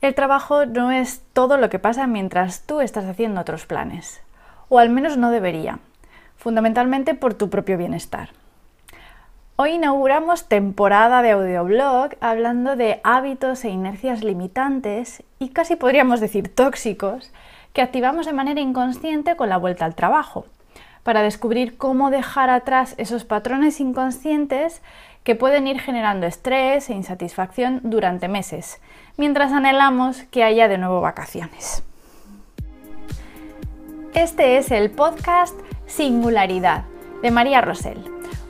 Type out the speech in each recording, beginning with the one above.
El trabajo no es todo lo que pasa mientras tú estás haciendo otros planes, o al menos no debería, fundamentalmente por tu propio bienestar. Hoy inauguramos temporada de audioblog hablando de hábitos e inercias limitantes y casi podríamos decir tóxicos que activamos de manera inconsciente con la vuelta al trabajo, para descubrir cómo dejar atrás esos patrones inconscientes que pueden ir generando estrés e insatisfacción durante meses, mientras anhelamos que haya de nuevo vacaciones. Este es el podcast Singularidad de María Rosell,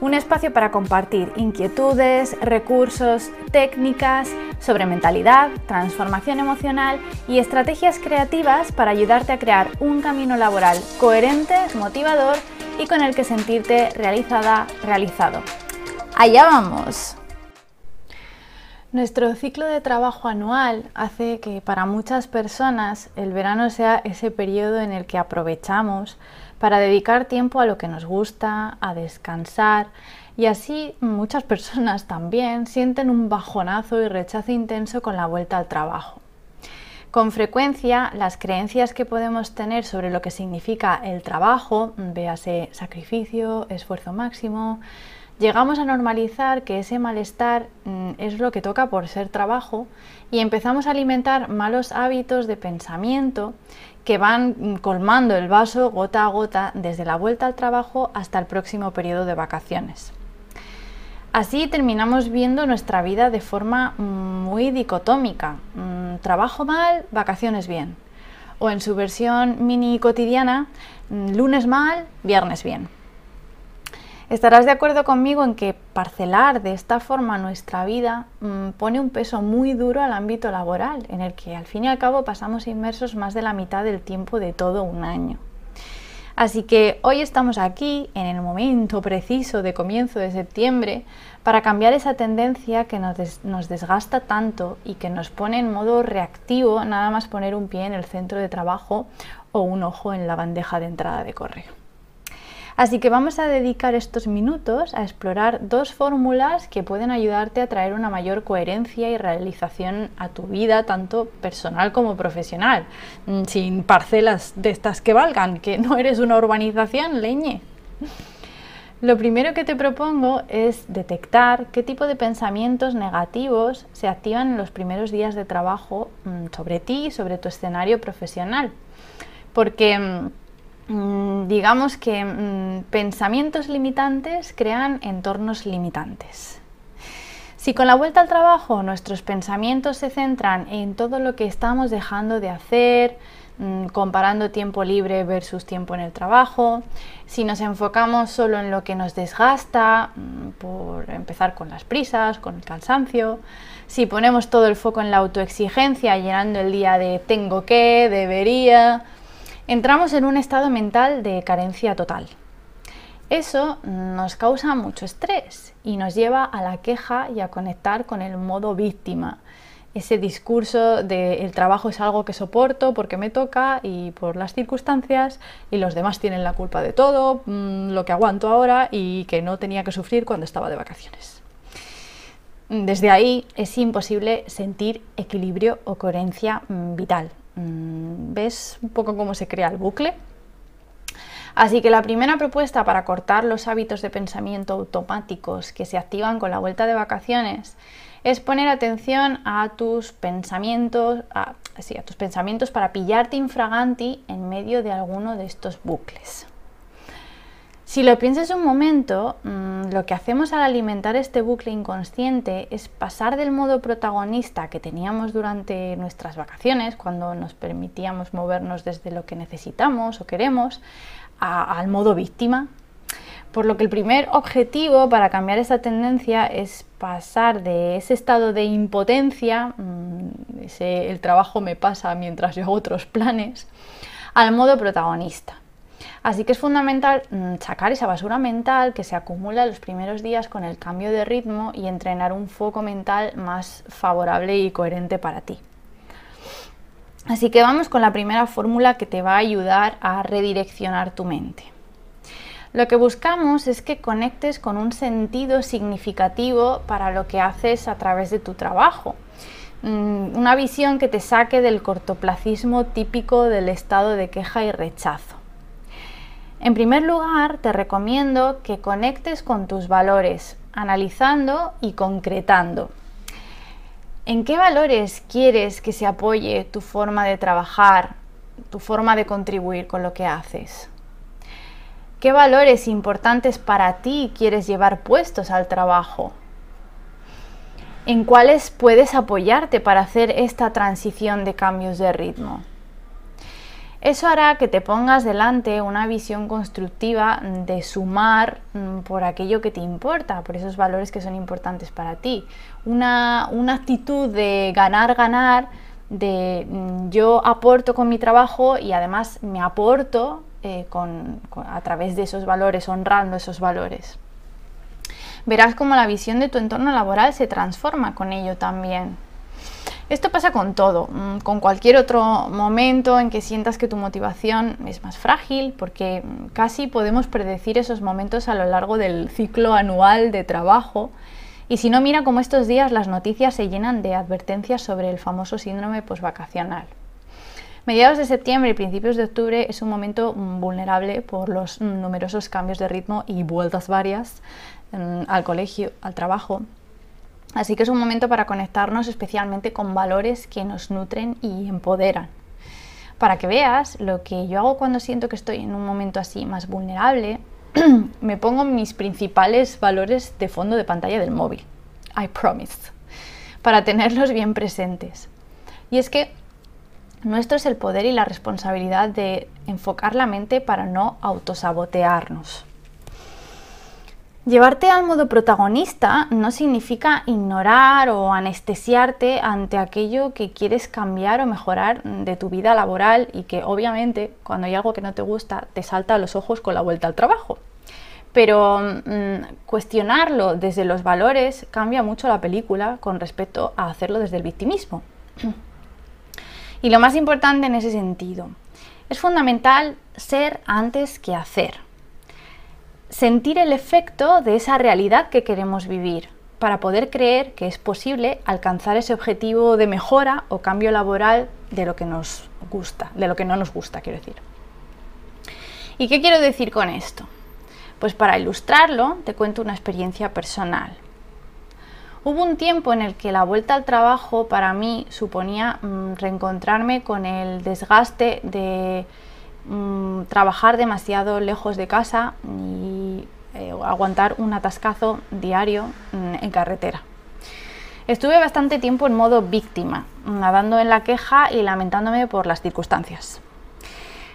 un espacio para compartir inquietudes, recursos, técnicas sobre mentalidad, transformación emocional y estrategias creativas para ayudarte a crear un camino laboral coherente, motivador y con el que sentirte realizada, realizado. Allá vamos. Nuestro ciclo de trabajo anual hace que para muchas personas el verano sea ese periodo en el que aprovechamos para dedicar tiempo a lo que nos gusta, a descansar y así muchas personas también sienten un bajonazo y rechazo intenso con la vuelta al trabajo. Con frecuencia las creencias que podemos tener sobre lo que significa el trabajo, véase sacrificio, esfuerzo máximo, llegamos a normalizar que ese malestar mm, es lo que toca por ser trabajo y empezamos a alimentar malos hábitos de pensamiento que van mm, colmando el vaso gota a gota desde la vuelta al trabajo hasta el próximo periodo de vacaciones. Así terminamos viendo nuestra vida de forma mm, muy dicotómica. Trabajo mal, vacaciones bien. O en su versión mini cotidiana, lunes mal, viernes bien. Estarás de acuerdo conmigo en que parcelar de esta forma nuestra vida mm, pone un peso muy duro al ámbito laboral, en el que al fin y al cabo pasamos inmersos más de la mitad del tiempo de todo un año. Así que hoy estamos aquí, en el momento preciso de comienzo de septiembre, para cambiar esa tendencia que nos, nos desgasta tanto y que nos pone en modo reactivo nada más poner un pie en el centro de trabajo o un ojo en la bandeja de entrada de correo. Así que vamos a dedicar estos minutos a explorar dos fórmulas que pueden ayudarte a traer una mayor coherencia y realización a tu vida, tanto personal como profesional, mm, sin parcelas de estas que valgan, que no eres una urbanización, leñe. Lo primero que te propongo es detectar qué tipo de pensamientos negativos se activan en los primeros días de trabajo mm, sobre ti y sobre tu escenario profesional. Porque mm, digamos que mm, pensamientos limitantes crean entornos limitantes. Si con la vuelta al trabajo nuestros pensamientos se centran en todo lo que estamos dejando de hacer, mm, comparando tiempo libre versus tiempo en el trabajo, si nos enfocamos solo en lo que nos desgasta, por empezar con las prisas, con el cansancio, si ponemos todo el foco en la autoexigencia, llenando el día de tengo que, debería, entramos en un estado mental de carencia total. Eso nos causa mucho estrés y nos lleva a la queja y a conectar con el modo víctima. Ese discurso de el trabajo es algo que soporto porque me toca y por las circunstancias y los demás tienen la culpa de todo, mm, lo que aguanto ahora y que no tenía que sufrir cuando estaba de vacaciones. Desde ahí es imposible sentir equilibrio o coherencia mm, vital. Mm, ¿Ves un poco cómo se crea el bucle? Así que la primera propuesta para cortar los hábitos de pensamiento automáticos que se activan con la vuelta de vacaciones es poner atención a tus pensamientos, a, a tus pensamientos para pillarte infraganti en medio de alguno de estos bucles. Si lo piensas un momento, mm, lo que hacemos al alimentar este bucle inconsciente es pasar del modo protagonista que teníamos durante nuestras vacaciones, cuando nos permitíamos movernos desde lo que necesitamos o queremos, al modo víctima. Por lo que el primer objetivo para cambiar esta tendencia es pasar de ese estado de impotencia, mm, ese, el trabajo me pasa mientras yo hago otros planes, al modo protagonista. Así que es fundamental mm, sacar esa basura mental que se acumula los primeros días con el cambio de ritmo y entrenar un foco mental más favorable y coherente para ti. Así que vamos con la primera fórmula que te va a ayudar a redireccionar tu mente. Lo que buscamos es que conectes con un sentido significativo para lo que haces a través de tu trabajo. Mm, una visión que te saque del cortoplacismo típico del estado de queja y rechazo. En primer lugar, te recomiendo que conectes con tus valores, analizando y concretando. ¿En qué valores quieres que se apoye tu forma de trabajar, tu forma de contribuir con lo que haces? ¿Qué valores importantes para ti quieres llevar puestos al trabajo? ¿En cuáles puedes apoyarte para hacer esta transición de cambios de ritmo? Eso hará que te pongas delante una visión constructiva de sumar mm, por aquello que te importa, por esos valores que son importantes para ti. Una, actitud de ganar, ganar, de mm, yo aporto con mi trabajo y además me aporto eh, a través de esos valores, honrando esos valores. Verás cómo la visión de tu entorno laboral se transforma con ello también. Esto pasa con todo, mm, con cualquier otro momento en que sientas que tu motivación es más frágil, porque mm, casi podemos predecir esos momentos a lo largo del ciclo anual de trabajo. Y si no, mira cómo estos días las noticias se llenan de advertencias sobre el famoso síndrome postvacacional. Mediados de septiembre y principios de octubre es un momento mm, vulnerable por los numerosos cambios de ritmo y vueltas varias al colegio, al trabajo. Así que es un momento para conectarnos especialmente con valores que nos nutren y empoderan. Para que veas lo que yo hago cuando siento que estoy en un momento así más vulnerable, me pongo mis principales valores de fondo de pantalla del móvil. I promise. Para tenerlos bien presentes. Y es que nuestro es el poder y la responsabilidad de enfocar la mente para no autosabotearnos. Llevarte al modo protagonista no significa ignorar o anestesiarte ante aquello que quieres cambiar o mejorar de tu vida laboral y que obviamente cuando hay algo que no te gusta te salta a los ojos con la vuelta al trabajo. Pero mm, cuestionarlo desde los valores cambia mucho la película con respecto a hacerlo desde el victimismo. Y lo más importante en ese sentido, es fundamental ser antes que hacer. Sentir el efecto de esa realidad que queremos vivir para poder creer que es posible alcanzar ese objetivo de mejora o cambio laboral de lo que nos gusta, de lo que no nos gusta, quiero decir. ¿Y qué quiero decir con esto? Pues para ilustrarlo te cuento una experiencia personal. Hubo un tiempo en el que la vuelta al trabajo para mí suponía mm, reencontrarme con el desgaste de mm, trabajar demasiado lejos de casa y eh, aguantar un atascazo diario mm, en carretera. Estuve bastante tiempo en modo víctima, nadando en la queja y lamentándome por las circunstancias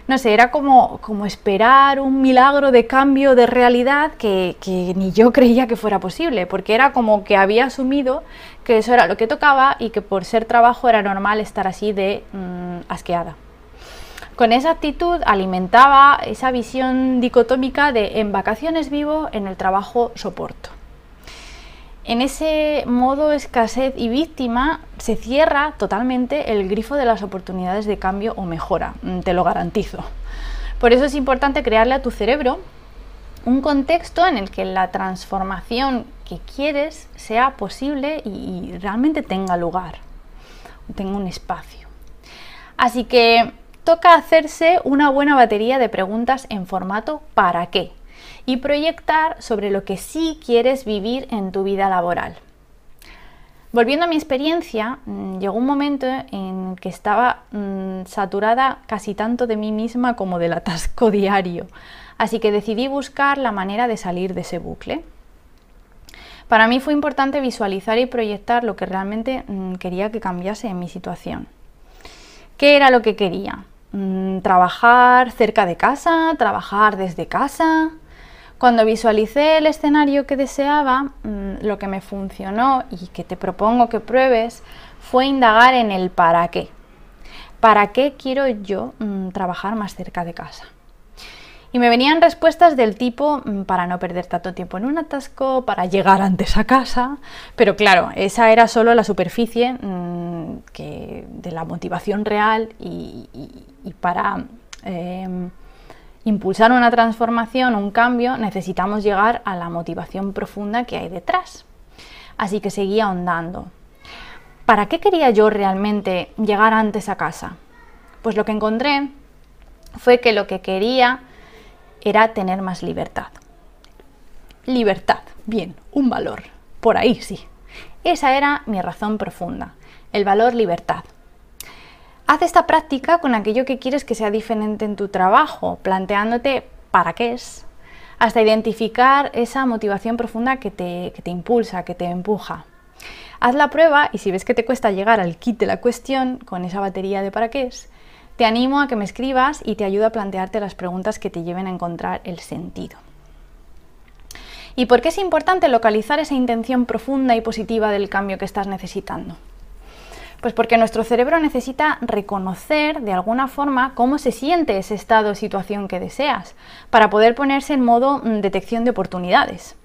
no sé, era como, como esperar un milagro de cambio de realidad que, ni yo creía que fuera posible, porque era como que había asumido que eso era lo que tocaba y que por ser trabajo era normal estar así de mm, asqueada. Con esa actitud alimentaba esa visión dicotómica de en vacaciones vivo, en el trabajo soporto. En ese modo escasez y víctima se cierra totalmente el grifo de las oportunidades de cambio o mejora, mm, te lo garantizo. Por eso es importante crearle a tu cerebro un contexto en el que la transformación que quieres sea posible y realmente tenga lugar, tenga un espacio. Así que toca hacerse una buena batería de preguntas en formato ¿para qué? y proyectar sobre lo que sí quieres vivir en tu vida laboral. Volviendo a mi experiencia, mm, llegó un momento en que estaba mm, saturada casi tanto de mí misma como del atasco diario, así que decidí buscar la manera de salir de ese bucle. Para mí fue importante visualizar y proyectar lo que realmente mm, quería que cambiase en mi situación. ¿Qué era lo que quería? ¿Trabajar cerca de casa? ¿Trabajar desde casa? Cuando visualicé el escenario que deseaba, mm, lo que me funcionó y que te propongo que pruebes fue indagar en el para qué. ¿Para qué quiero yo mm, trabajar más cerca de casa? Y me venían respuestas del tipo mm, para no perder tanto tiempo en un atasco, para llegar antes a casa, pero claro, esa era solo la superficie de la motivación real y, para em, impulsar una transformación, un cambio, necesitamos llegar a la motivación profunda que hay detrás. Así que seguí ahondando. ¿Para qué quería yo realmente llegar antes a casa? Pues lo que encontré fue que lo que quería era tener más libertad. Libertad, bien, un valor, por ahí sí. Esa era mi razón profunda, el valor libertad. Haz esta práctica con aquello que quieres que sea diferente en tu trabajo, planteándote para qué es, hasta identificar esa motivación profunda que te, que te impulsa, que te empuja. Haz la prueba y si ves que te cuesta llegar al kit de la cuestión con esa batería de para qué es, te animo a que me escribas y te ayudo a plantearte las preguntas que te lleven a encontrar el sentido. ¿Y por qué es importante localizar esa intención profunda y positiva del cambio que estás necesitando? Pues porque nuestro cerebro necesita reconocer de alguna forma cómo se siente ese estado o situación que deseas para poder ponerse en modo mm, detección de oportunidades.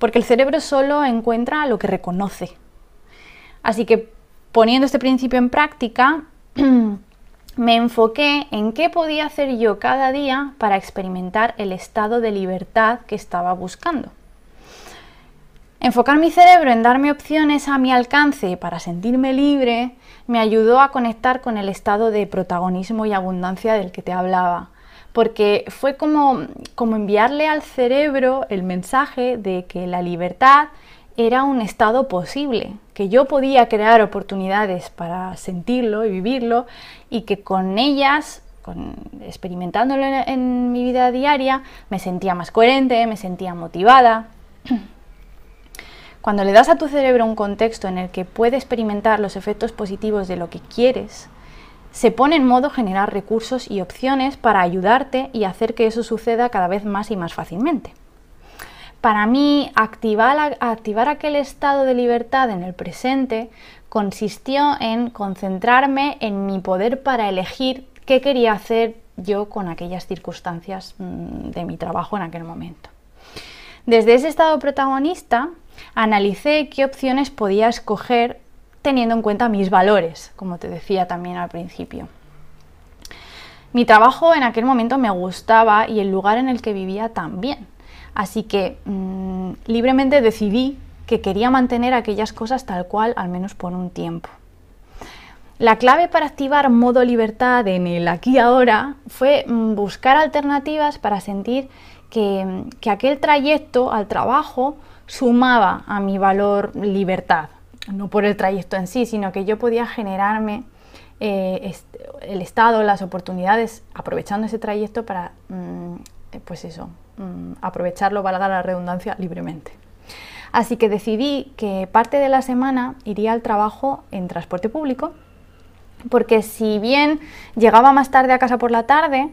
Porque el cerebro solo encuentra lo que reconoce. Así que poniendo este principio en práctica, me enfoqué en qué podía hacer yo cada día para experimentar el estado de libertad que estaba buscando. Enfocar mi cerebro en darme opciones a mi alcance para sentirme libre me ayudó a conectar con el estado de protagonismo y abundancia del que te hablaba, porque fue como, como enviarle al cerebro el mensaje de que la libertad era un estado posible, que yo podía crear oportunidades para sentirlo y vivirlo y que con ellas, experimentándolo en, mi vida diaria, me sentía más coherente, me sentía motivada. Cuando le das a tu cerebro un contexto en el que puede experimentar los efectos positivos de lo que quieres, se pone en modo generar recursos y opciones para ayudarte y hacer que eso suceda cada vez más y más fácilmente. Para mí, activar, aquel estado de libertad en el presente consistió en concentrarme en mi poder para elegir qué quería hacer yo con aquellas circunstancias mm, de mi trabajo en aquel momento. Desde ese estado protagonista, analicé qué opciones podía escoger teniendo en cuenta mis valores, como te decía también al principio. Mi trabajo en aquel momento me gustaba y el lugar en el que vivía también. Así que mm, libremente decidí que quería mantener aquellas cosas tal cual, al menos por un tiempo. La clave para activar modo libertad en el aquí ahora fue mm, buscar alternativas para sentir que, aquel trayecto al trabajo sumaba a mi valor libertad. No por el trayecto en sí, sino que yo podía generarme eh, el estado, las oportunidades, aprovechando ese trayecto para, mm, pues eso, Mm, aprovecharlo, valga la redundancia, libremente. Así que decidí que parte de la semana iría al trabajo en transporte público, porque si bien llegaba más tarde a casa por la tarde,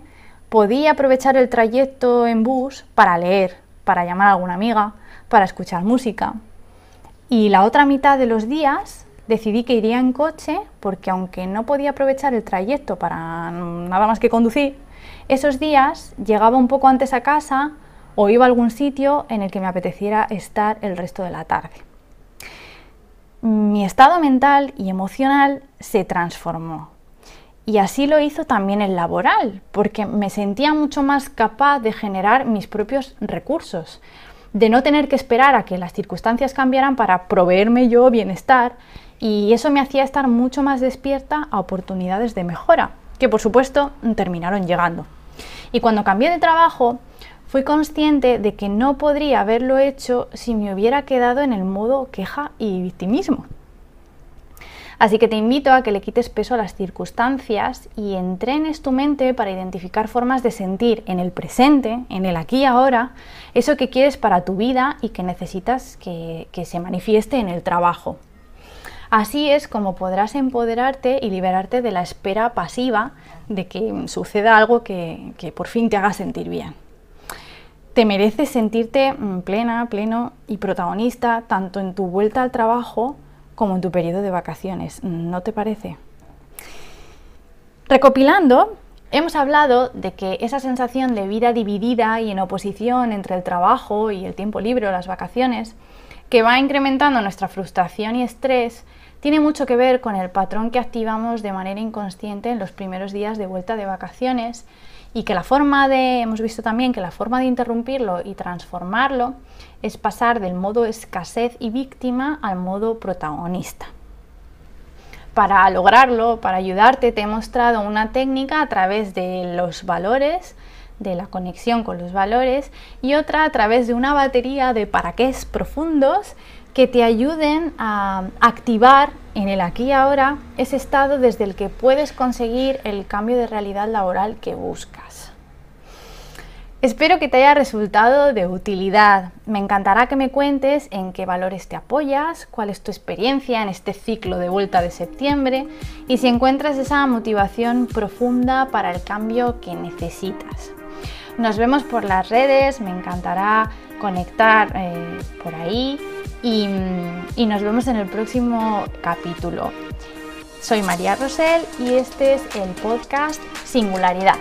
podía aprovechar el trayecto en bus para leer, para llamar a alguna amiga, para escuchar música. Y la otra mitad de los días decidí que iría en coche porque aunque no podía aprovechar el trayecto para nada más que conducir, esos días llegaba un poco antes a casa o iba a algún sitio en el que me apeteciera estar el resto de la tarde. Mi estado mental y emocional se transformó. Y así lo hizo también el laboral, porque me sentía mucho más capaz de generar mis propios recursos, de no tener que esperar a que las circunstancias cambiaran para proveerme yo bienestar, y eso me hacía estar mucho más despierta a oportunidades de mejora, que por supuesto terminaron llegando. Y cuando cambié de trabajo, fui consciente de que no podría haberlo hecho si me hubiera quedado en el modo queja y victimismo. Así que te invito a que le quites peso a las circunstancias y entrenes tu mente para identificar formas de sentir en el presente, en el aquí y ahora, eso que quieres para tu vida y que necesitas que, que se manifieste en el trabajo. Así es como podrás empoderarte y liberarte de la espera pasiva de que suceda algo que, por fin te haga sentir bien. Te mereces sentirte mm, plena, pleno y protagonista tanto en tu vuelta al trabajo como en tu periodo de vacaciones. ¿No te parece? Recopilando, hemos hablado de que esa sensación de vida dividida y en oposición entre el trabajo y el tiempo libre o las vacaciones, que va incrementando nuestra frustración y estrés, tiene mucho que ver con el patrón que activamos de manera inconsciente en los primeros días de vuelta de vacaciones y que la forma de, hemos visto también que la forma de interrumpirlo y transformarlo es pasar del modo escasez y víctima al modo protagonista. Para lograrlo, para ayudarte, te he mostrado una técnica a través de los valores, de la conexión con los valores, y otra a través de una batería de para qué profundos que te ayuden a activar en el aquí y ahora ese estado desde el que puedes conseguir el cambio de realidad laboral que buscas. Espero que te haya resultado de utilidad. Me encantará que me cuentes en qué valores te apoyas, cuál es tu experiencia en este ciclo de vuelta de septiembre y si encuentras esa motivación profunda para el cambio que necesitas. Nos vemos por las redes, me encantará conectar eh, por ahí y, nos vemos en el próximo capítulo. Soy María Rosell y este es el podcast Singularidad.